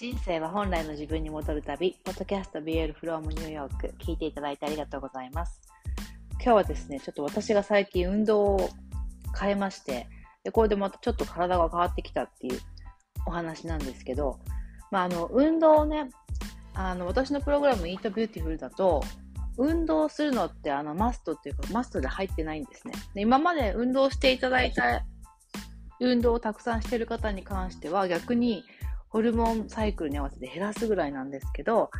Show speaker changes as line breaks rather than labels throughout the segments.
人生は本来の自分に戻る旅、ポッドキャスト BL from New York、聞いていただいてありがとうございます。今日はですね、ちょっと私が最近運動を変えまして、でこれでまたちょっと体が変わってきたっていうお話なんですけど、まあ、あの、運動をね、あの、私のプログラム Eat Beautiful だと、運動するのってあのマストっていうかマストで入ってないんですね。で今まで運動していただいた運動をたくさんしてる方に関しては逆にホルモンサイクルに合わせて減らすぐらいなんですけど、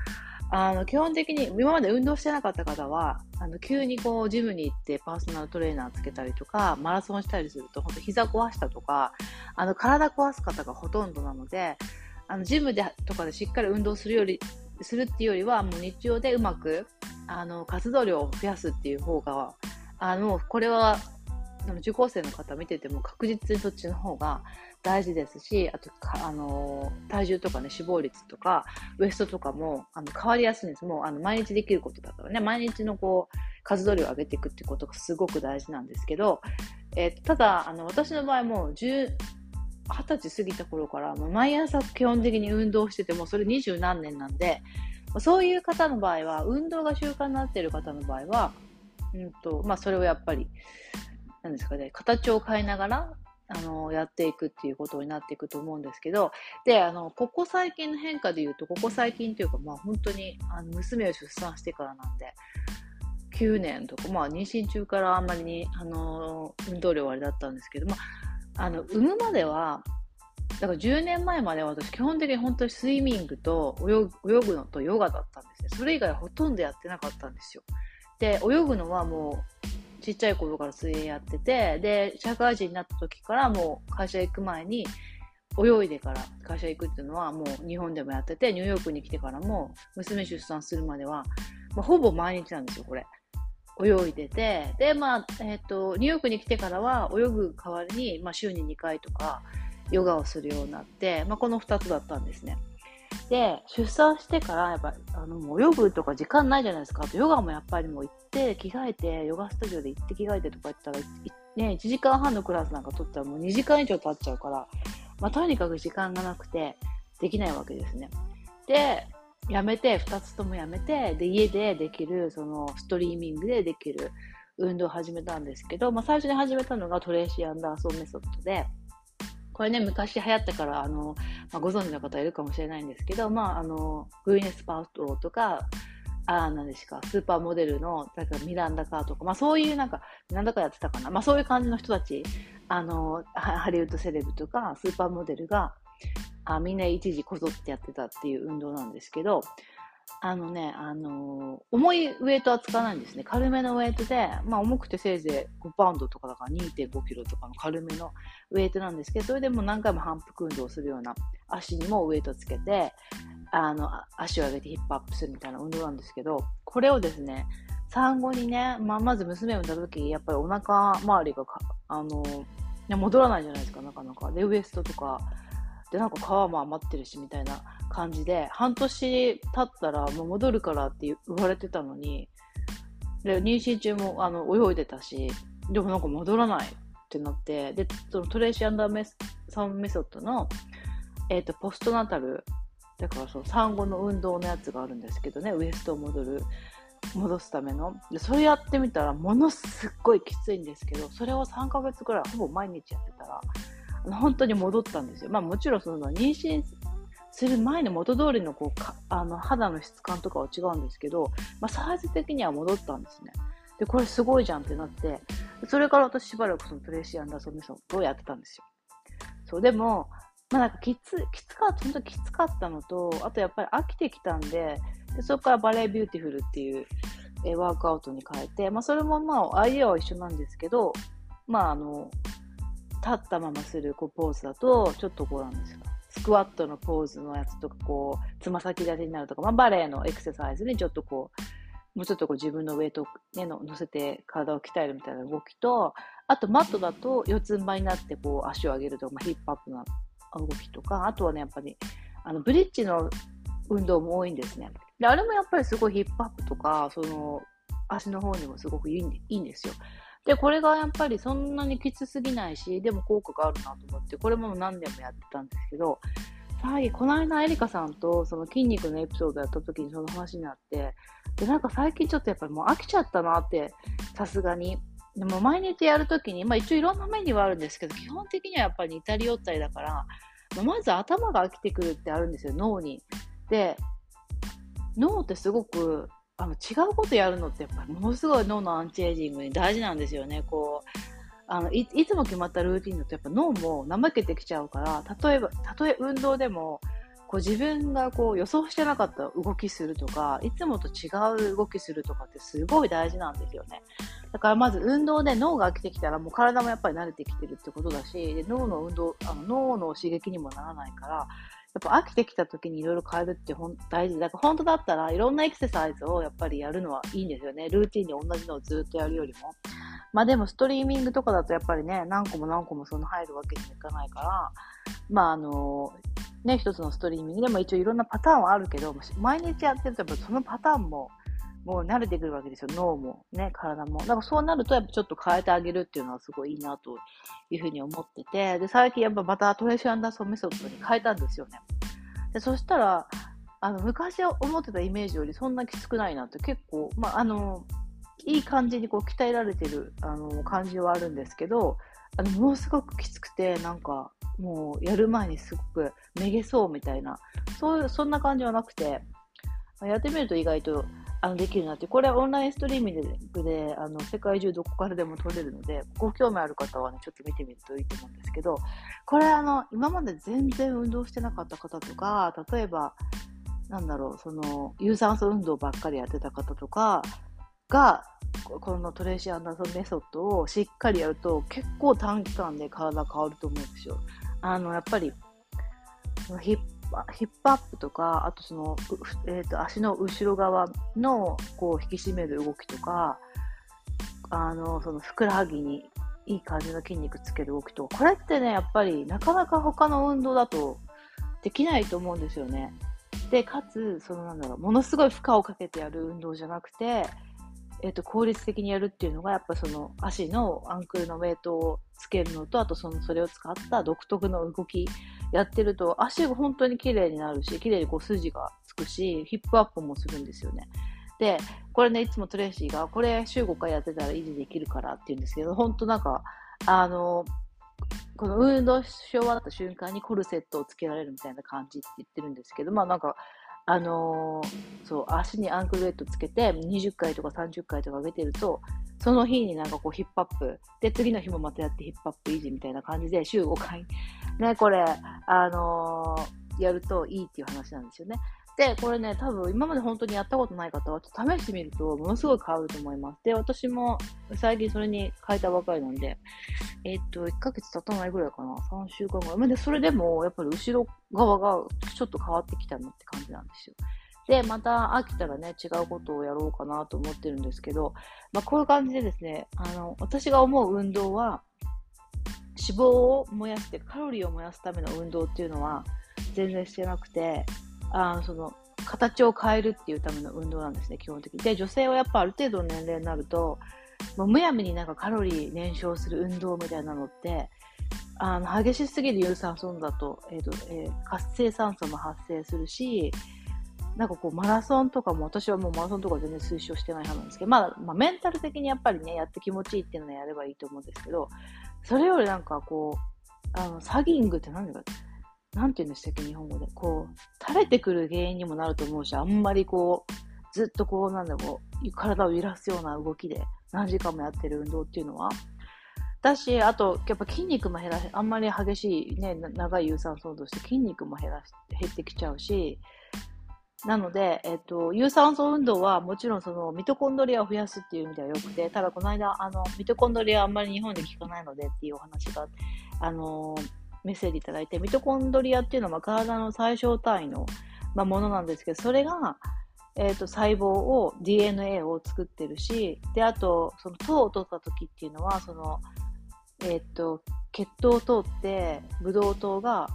あの、基本的に今まで運動してなかった方は、あの、急にこう、ジムに行ってパーソナルトレーナーつけたりとか、マラソンしたりすると、本当膝壊したとか、あの、体壊す方がほとんどなので、あの、ジムでとかでしっかり運動するより、するっていうよりは、もう日常でうまく、あの、活動量を増やすっていう方が、あの、これは、その受講生の方見てても確実にそっちの方が大事ですし、あとあの体重とかね、死亡率とか、ウエストとかもあの変わりやすいんです。もうあの毎日できることだからね、毎日のこう活動量を上げていくってことがすごく大事なんですけど、えー、ただ、あの私の場合も10、20歳過ぎた頃からもう、毎朝基本的に運動してても、それ二十何年なんで、そういう方の場合は、運動が習慣になっている方の場合は、うんとまあ、それをやっぱり、なんですかね、形を変えながら、あの、やっていくっていうことになっていくと思うんですけど、で、あの、ここ最近の変化で言うと、ここ最近というか、まあ本当に、あの、娘を出産してからなんで、9年とか、まあ妊娠中からあんまりに、あの、運動量はあれだったんですけど、まあ、あの、産むまでは、だから10年前までは私基本的に本当にスイミングと泳ぐのとヨガだったんですね。それ以外ほとんどやってなかったんですよ。で、泳ぐのはもうちっちゃい頃から水泳やってて、で、社会人になった時からもう会社行く前に、泳いでから会社行くっていうのはもう日本でもやってて、ニューヨークに来てからも娘出産するまでは、まあ、ほぼ毎日なんですよ、これ。泳いでて、で、まあ、えっ、ー、と、ニューヨークに来てからは泳ぐ代わりに、まあ、週に2回とかヨガをするようになって、まあ、この2つだったんですね。で、出産してから、やっぱ、あの、もう泳ぐとか時間ないじゃないですか。あと、ヨガもやっぱりもう行って、着替えて、ヨガスタジオで行って着替えてとか言ったら、ね、1時間半のクラスなんか取ったらもう2時間以上経っちゃうから、まあ、とにかく時間がなくて、できないわけですね。で、やめて、2つともやめて、で、家でできる、その、ストリーミングでできる運動を始めたんですけど、まあ、最初に始めたのが Tracy Anderson Method で、これね、昔流行ったから、あの、まあ、ご存知の方いるかもしれないんですけど、まあ、あの、グイネス・パウトローとか、あ何ですか、スーパーモデルの、だからミランダ・カーとか、まあそういうなんか、なんだかやってたかな。まあそういう感じの人たち、あの、ハリウッドセレブとか、スーパーモデルが、あみんな一時こぞってやってたっていう運動なんですけど、あのね、あのー、重いウェイトは使わないんですね。軽めのウェイトで、まあ重くてせいぜい5パウンドとかだから2.5キロとかの軽めのウェイトなんですけど、それでも何回も反復運動をするような足にもウェイトつけて、あの、足を上げてヒップアップするみたいな運動なんですけど、これをですね、産後にね、まあ、まず娘を産んだ時、やっぱりお腹周りがあの、戻らないじゃないですか、なかなか。で、ウエストとか、で、なんか皮も余ってるし、みたいな感じで、半年経ったらもう戻るからって言われてたのに、で、妊娠中もあの泳いでたし、でもなんか戻らないってなって、で、その Tracy Anderson Method の、え、ー、と、 postnatal、だからその産後の運動のやつがあるんですけどね、ウエストを戻る、戻すための。で、それやってみたら、ものすっごいきついんですけど、それを3ヶ月くらいほぼ毎日やってたら、本当に戻ったんですよ。まあもちろんその妊娠する前の元通りのこうかあの肌の質感とかは違うんですけど、まあ、サイズ的には戻ったんですね。で、これすごいじゃんってなって、それから私しばらくその Tracy Anderson Method をやってたんですよ。そう、でも、まあなんかきつ、きつかった、本当きつかったのと、あとやっぱり飽きてきたんで、でそこから Ballet Beautiful っていう、えワークアウトに変えて、まあそれもまあアイデアは一緒なんですけど、まああの、立ったままするこうポーズだと、ちょっとこうなんですか、スクワットのポーズのやつとか、こう、つま先立ちになるとか、まあ、バレエのエクササイズにちょっとこう、もうちょっとこう自分のウェイトを、ね、の乗せて体を鍛えるみたいな動きと、あとマットだと四つん這いになってこう足を上げるとか、まあ、ヒップアップな動きとか、あとはね、やっぱり、あの、ブリッジの運動も多いんですね。で、あれもやっぱりすごいヒップアップとか、その、足の方にもすごくいいんですよ。で、これがやっぱりそんなにきつすぎないし、でも効果があるなと思って、これも何年もやってたんですけど、最、この間、エリカさんとその筋肉のエピソードやった時にその話になって、で、なんか最近ちょっとやっぱりもう飽きちゃったなって、さすがに。でも毎日やるときに、まあ一応いろんなメニューはあるんですけど、基本的にはやっぱり似たり寄ったりだから、まあ、まず頭が飽きてくるってあるんですよ、脳に。で、脳ってすごくあの違うことやるのってやっぱものすごい脳のアンチエイジングに大事なんですよね。こうあのいいつも決まったルーティンだとやっぱ脳も怠けてきちゃうから例えばたとえ運動でもこう自分がこう予想してなかった動きするとかいつもと違う動きするとかってすごい大事なんですよねだからまず運動で脳が飽きてきたらもう体もやっぱり慣れてきてるってことだしで脳の運動あの脳の刺激にもならないからやっぱ飽きてきた時にいろいろ変えるってほん大事だから本当だったらいろんなエクササイズをやっぱりやるのはいいんですよね。ルーティンに同じのをずっとやるよりも。まあでもストリーミングとかだとやっぱりね、何個も何個もその入るわけにもいかないから、まああの、ね、一つのストリーミングでも一応いろんなパターンはあるけど、毎日やってるとそのパターンももう慣れてくるわけですよ。脳もね、体も。だからそうなるとやっぱちょっと変えてあげるっていうのはすごいいいなというふうに思ってて、で、最近やっぱまた Tracy Anderson Method に変えたんですよね。でそしたら、あの、昔思ってたイメージよりそんなきつくないなって結構、まあ、あの、いい感じにこう鍛えられてるあの感じはあるんですけど、あの、ものすごくきつくて、なんか、もうやる前にすごくめげそうみたいな、そういう、そんな感じはなくて、やってみると意外とあのできるなって、これはオンラインストリーミングであの世界中どこからでも撮れるので、ご興味ある方はね、ちょっと見てみるといいと思うんですけど、これあの、今まで全然運動してなかった方とか、例えば、なんだろう、その、有酸素運動ばっかりやってた方とかが、この Tracy Anderson Method をしっかりやると結構短期間で体変わると思うんですよ。あの、やっぱり、ヒッヒップアップとか、あとその、えーと、足の後ろ側のこう引き締める動きとか、あの、そのふくらはぎにいい感じの筋肉つける動きとか、これってね、やっぱりなかなか他の運動だとできないと思うんですよね。で、かつ、そのなんだろう、ものすごい負荷をかけてやる運動じゃなくて、えっ、と、効率的にやるっていうのが、やっぱその足のアンクルのウェイトをつけるのと、あとその、それを使った独特の動きやってると、足が本当に綺麗になるし、綺麗にこう筋がつくし、ヒップアップもするんですよね。で、これね、いつもトレーシーが、これ週5回やってたら維持できるからって言うんですけど、本当なんか、あの、この運動し終わった瞬間にコルセットをつけられるみたいな感じって言ってるんですけど、まあなんか、あのー、そう、足にアンクルウェットつけて20回とか30回とか上げてると、その日になんかこうヒップアップ、で、次の日もまたやってヒップアップ維持みたいな感じで週5回、ね、これ、あのー、やるといいっていう話なんですよね。で、これね、多分今まで本当にやったことない方は、試してみると、ものすごい変わると思います。で、私も最近それに変えたばかりなんで、えー、っと、1ヶ月経たないぐらいかな、3週間ぐらい。まあ、で、それでも、やっぱり後ろ側がちょっと変わってきたのって感じなんですよ。で、また飽きたらね、違うことをやろうかなと思ってるんですけど、まあ、こういう感じでですね、あの、私が思う運動は、脂肪を燃やして、カロリーを燃やすための運動っていうのは、全然してなくて、あその形を変えるっていうための運動なんですね、基本的に。で、女性はやっぱある程度の年齢になると、もうむやみになんかカロリー燃焼する運動みたいなのって、あの激しすぎる有酸素だと,、えーとえー、活性酸素も発生するし、なんかこうマラソンとかも私はもうマラソンとか全然推奨してない派なんですけど、まあ、まあ、メンタル的にやっぱりね、やって気持ちいいっていうのをやればいいと思うんですけど、それよりなんかこう、あの、サギングって何だか、なんて言うんでしたっけ、日本語で。こう、垂れてくる原因にもなると思うし、あんまりこう、ずっとこう、なんだろう、体を揺らすような動きで何時間もやってる運動っていうのは。だし、あと、やっぱ筋肉も減らし、あんまり激しいね、長い有酸素運動して筋肉も減らし、減ってきちゃうし、なので、えっと、有酸素運動はもちろんそのミトコンドリアを増やすっていう意味ではよくて、ただこの間、あの、ミトコンドリアあんまり日本で効かないのでっていうお話が、あの、メッセージいただいて、ミトコンドリアっていうのは体の最小単位の、ま、ものなんですけど、それが、え、ー、と、細胞を、DNA を作ってるし、で、あと、その糖を取った時っていうのは、その、えっ、ー、と、血糖を通って、ブドウ糖が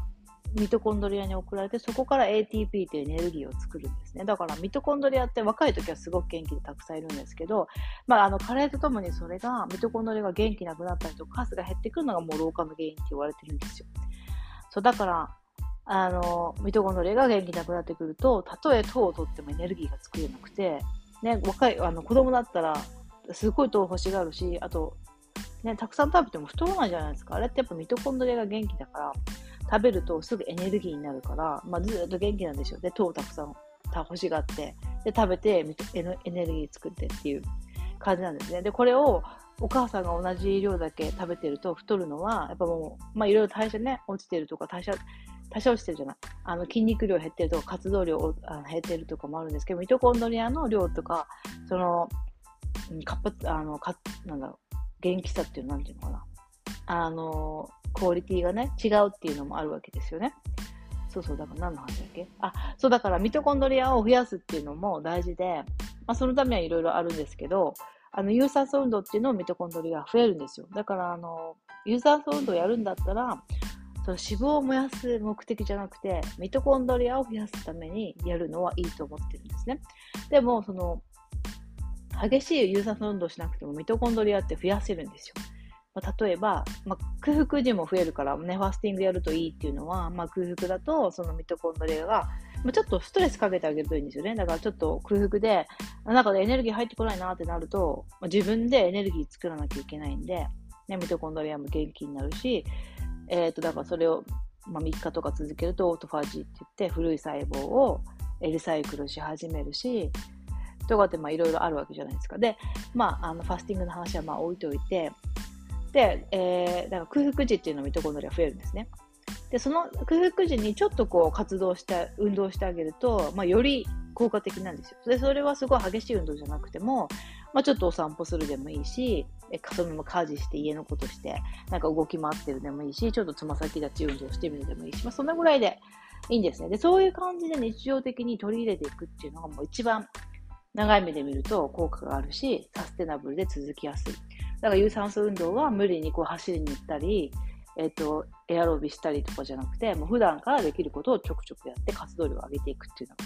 ミトコンドリアに送られて、そこから ATP というエネルギーを作るんですね。だからミトコンドリアって若い時はすごく元気でたくさんいるんですけど、まあ、あの、加齢とともにそれが、ミトコンドリアが元気なくなったりとか、数が減ってくるのがもう老化の原因って言われてるんですよ。そう、だから、あの、ミトコンドリアが元気なくなってくると、たとえ糖を取ってもエネルギーが作れなくて、ね、若い、あの、子供だったら、すごい糖欲しがるし、あと、ね、たくさん食べても太らないじゃないですか。あれってやっぱミトコンドリアが元気だから、食べるとすぐエネルギーになるから、まあ、ずっと元気なんでしょうね。糖をたくさん欲しがって、で、食べてエネルギー作ってっていう感じなんですね。で、これをお母さんが同じ量だけ食べてると太るのは、やっぱもう、まあいろいろ代謝ね、落ちてるとか、代謝、代謝落ちてるじゃない。あの、筋肉量減ってるとか、活動量あの減ってるとかもあるんですけど、ミトコンドリアの量とか、その、活発、あの、か、なんだろう、元気さっていうのなんていうのかな。あの、クオリティがね、違うっていうのもあるわけですよね。そうそう、だから何の話だっけ？あ、そう、だからミトコンドリアを増やすっていうのも大事で、まあ、そのためはいろいろあるんですけど、あの、有酸素運動っていうのをミトコンドリアが増えるんですよ。だから、あの、有酸素運動をやるんだったら、その脂肪を燃やす目的じゃなくて、ミトコンドリアを増やすためにやるのはいいと思ってるんですね。でも、その、激しい有酸素運動しなくてもミトコンドリアって増やせるんですよ。まあ、例えば、まあ、空腹時も増えるからね、ファスティングやるといいっていうのは、まあ、空腹だと、そのミトコンドリアがまあ、ちょっとストレスかけてあげるといいんですよね。だからちょっと空腹で、中でエネルギー入ってこないなってなると、まあ、自分でエネルギー作らなきゃいけないんで、ね、ミトコンドリアも元気になるし、えっ、ー、と、だからそれを、まあ、3日とか続けるとオートファジーって言って古い細胞をリサイクルし始めるし、とかっていろいろあるわけじゃないですか。で、まあ、あのファスティングの話はまあ置いといて、で、えー、だから空腹時っていうのをミトコンドリア増えるんですね。で、その空腹時にちょっとこう活動して、運動してあげると、まあ、より効果的なんですよ。で、それはすごい激しい運動じゃなくても、まあ、ちょっとお散歩するでもいいし、えそのまま家事して家のことして、なんか動き回ってるでもいいし、ちょっとつま先立ち運動してみるでもいいし、まあ、そんなぐらいでいいんですね。で、そういう感じで日常的に取り入れていくっていうのがもう一番長い目で見ると効果があるし、サステナブルで続きやすい。だから有酸素運動は無理にこう走りに行ったり、えっ、ー、と、エアロビしたりとかじゃなくて、もう普段からできることをちょくちょくやって活動量を上げていくっていうのが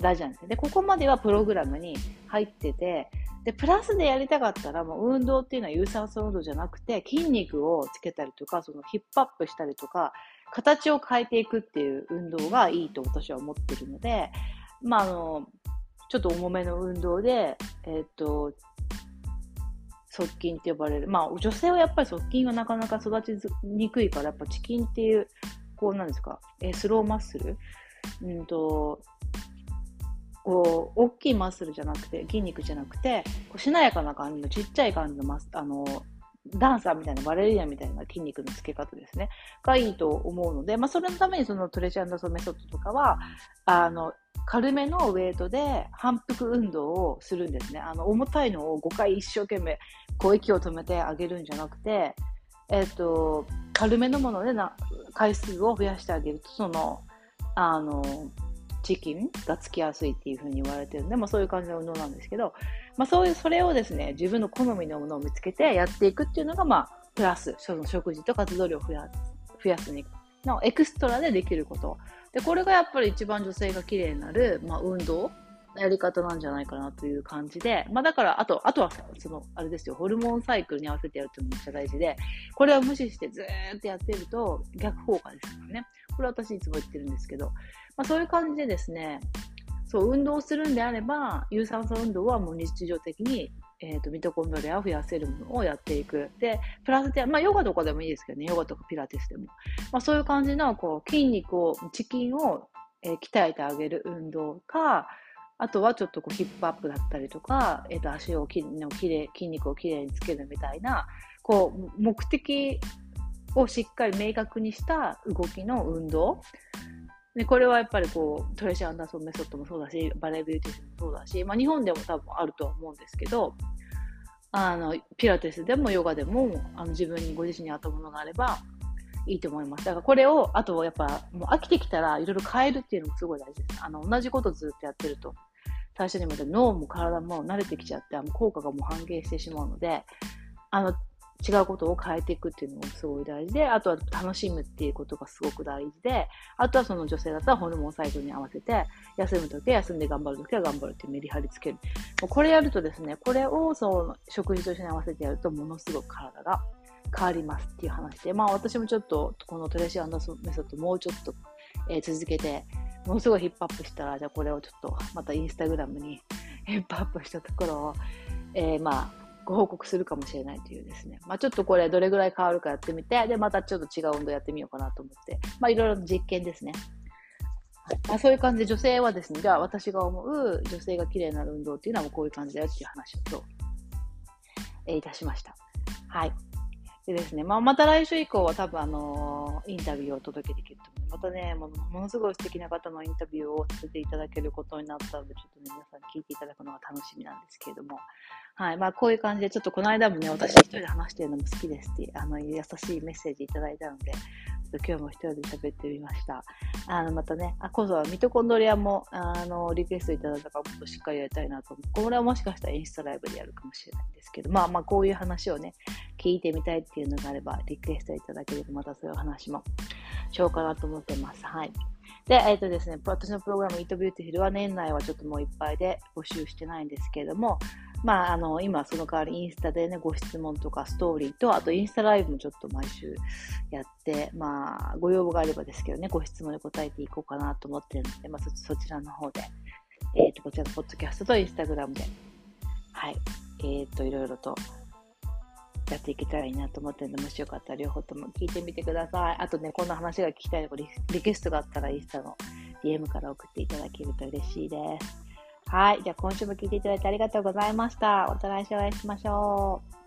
大事なんですね。で、ここまではプログラムに入ってて、で、プラスでやりたかったら、もう運動っていうのは有酸素運動じゃなくて、筋肉をつけたりとか、そのヒップアップしたりとか、形を変えていくっていう運動がいいと私は思ってるので、まあ、あの、ちょっと重めの運動で、えっ、ー、と、側近って呼ばれる。まあ、女性はやっぱり側筋はなかなか育ちにくいから、やっぱチキンっていう、こうなんですか、えスローマッスル？うんと、こう、大きいマッスルじゃなくて、筋肉じゃなくて、こうしなやかな感じのちっちゃい感じのマス、あの、ダンサーみたいな、バレリアンみたいな筋肉のつけ方ですね。がいいと思うので、まあ、それのためにそのトレジャンダソメソッドとかは、あの、軽めのウェイトで反復運動をするんですね。あの、重たいのを5回一生懸命、こう息を止めてあげるんじゃなくて、えっ、と、軽めのものでな回数を増やしてあげると、その、あの、チキンがつきやすいっていうふうに言われてるんで、まあそういう感じの運動なんですけど、まあそういう、それをですね、自分の好みのものを見つけてやっていくっていうのが、まあ、プラス、その食事と活動量を増やす、増やすに、のエクストラでできることで、これがやっぱり一番女性が綺麗になる、まあ、運動のやり方なんじゃないかなという感じで、まあ、だから、あと、あとは、その、あれですよ、ホルモンサイクルに合わせてやるっていうのもめっちゃ大事で、これを無視してずーっとやってると逆効果ですからね。これ私いつも言ってるんですけど、まあ、そういう感じでですね、そう、運動するんであれば、有酸素運動はもう日常的にえ、ー、と、ミトコンドリアを増やせるものをやっていく。で、プラスで、まあ、ヨガとかでもいいですけどね、ヨガとかピラティスでも。まあ、そういう感じの、こう、筋肉を、チキンを、えー、鍛えてあげる運動か、あとはちょっとこうヒップアップだったりとか、え、ー、と、足をきのきれ、筋肉をきれいにつけるみたいな、こう、目的をしっかり明確にした動きの運動で、これはやっぱりこう、 Tracy Anderson Method もそうだし、 Ballet Beautiful もそうだし、まあ日本でも多分あるとは思うんですけど、あの、ピラティスでもヨガでも、あの自分にご自身に合ったものがあればいいと思います。だからこれを、あとやっぱ、もう飽きてきたらいろいろ変えるっていうのもすごい大事です。あの、同じことずっとやってると、最初にも言った脳も体も慣れてきちゃって、あの効果がもう半減してしまうので、あの、違うことを変えていくっていうのもすごい大事で、あとは楽しむっていうことがすごく大事で、あとはその女性だったらホルモンサイクルに合わせて、休むときは休んで頑張るときは頑張るっていうメリハリつける。もうこれやるとですね、これをその食事と一緒に合わせてやるとものすごく体が変わりますっていう話で、まあ私もちょっとこのトレーシ・アンダーメソッドもうちょっとえー、続けて、ものすごいヒップアップしたら、じゃあこれをちょっとまたインスタグラムに ヒップアップしたところを、えー、まあ、ご報告するかもしれないというですね。まあちょっとこれどれぐらい変わるかやってみて、で、またちょっと違う運動やってみようかなと思って、まあいろいろ実験ですね。まあ、そういう感じで女性はですね、じゃあ私が思う女性が綺麗になる運動っていうのはもうこういう感じだよっていう話を今日、えー、いたしました。はい。でですね、まあ、また来週以降は多分あのー、インタビューをお届けできると思います。またねも、ものすごい素敵な方のインタビューをさせていただけることになったので、ちょっとね、皆さん聞いていただくのが楽しみなんですけれども、はい。まあ、こういう感じで、ちょっとこの間もね、私一人で話してるのも好きですって、あの、優しいメッセージいただいたので、今日も一人で喋ってみました。あの、またね、あ、今度はミトコンドリアも、あの、リクエストいただいたからもっとしっかりやりたいなと思う。これはもしかしたらインスタライブでやるかもしれないんですけど、まあまあ、こういう話をね、聞いてみたいっていうのがあれば、リクエストいただければ、またそういう話もしようかなと思ってます。はい。で、えっ、ー、とですね、私のプログラム、 Eat Beautiful は年内はちょっともういっぱいで募集してないんですけれども、まあ、あの、今その代わりインスタでね、ご質問とかストーリーと、あとインスタライブもちょっと毎週やって、まあ、ご要望があればですけどね、ご質問で答えていこうかなと思ってるので、まあ、そちらの方で、えっ、ー、と、こちらのポッドキャストとインスタグラムで、はい、えっ、ー、と、いろいろとやっていけたらいいなと思ってるので、もしよかったら両方とも聞いてみてください。あとね、こんな話が聞きたいとかリ、リクエストがあったらインスタの DM から送っていただけると嬉しいです。はい。じゃあ今週も聞いていただいてありがとうございました。また来週お会いしましょう。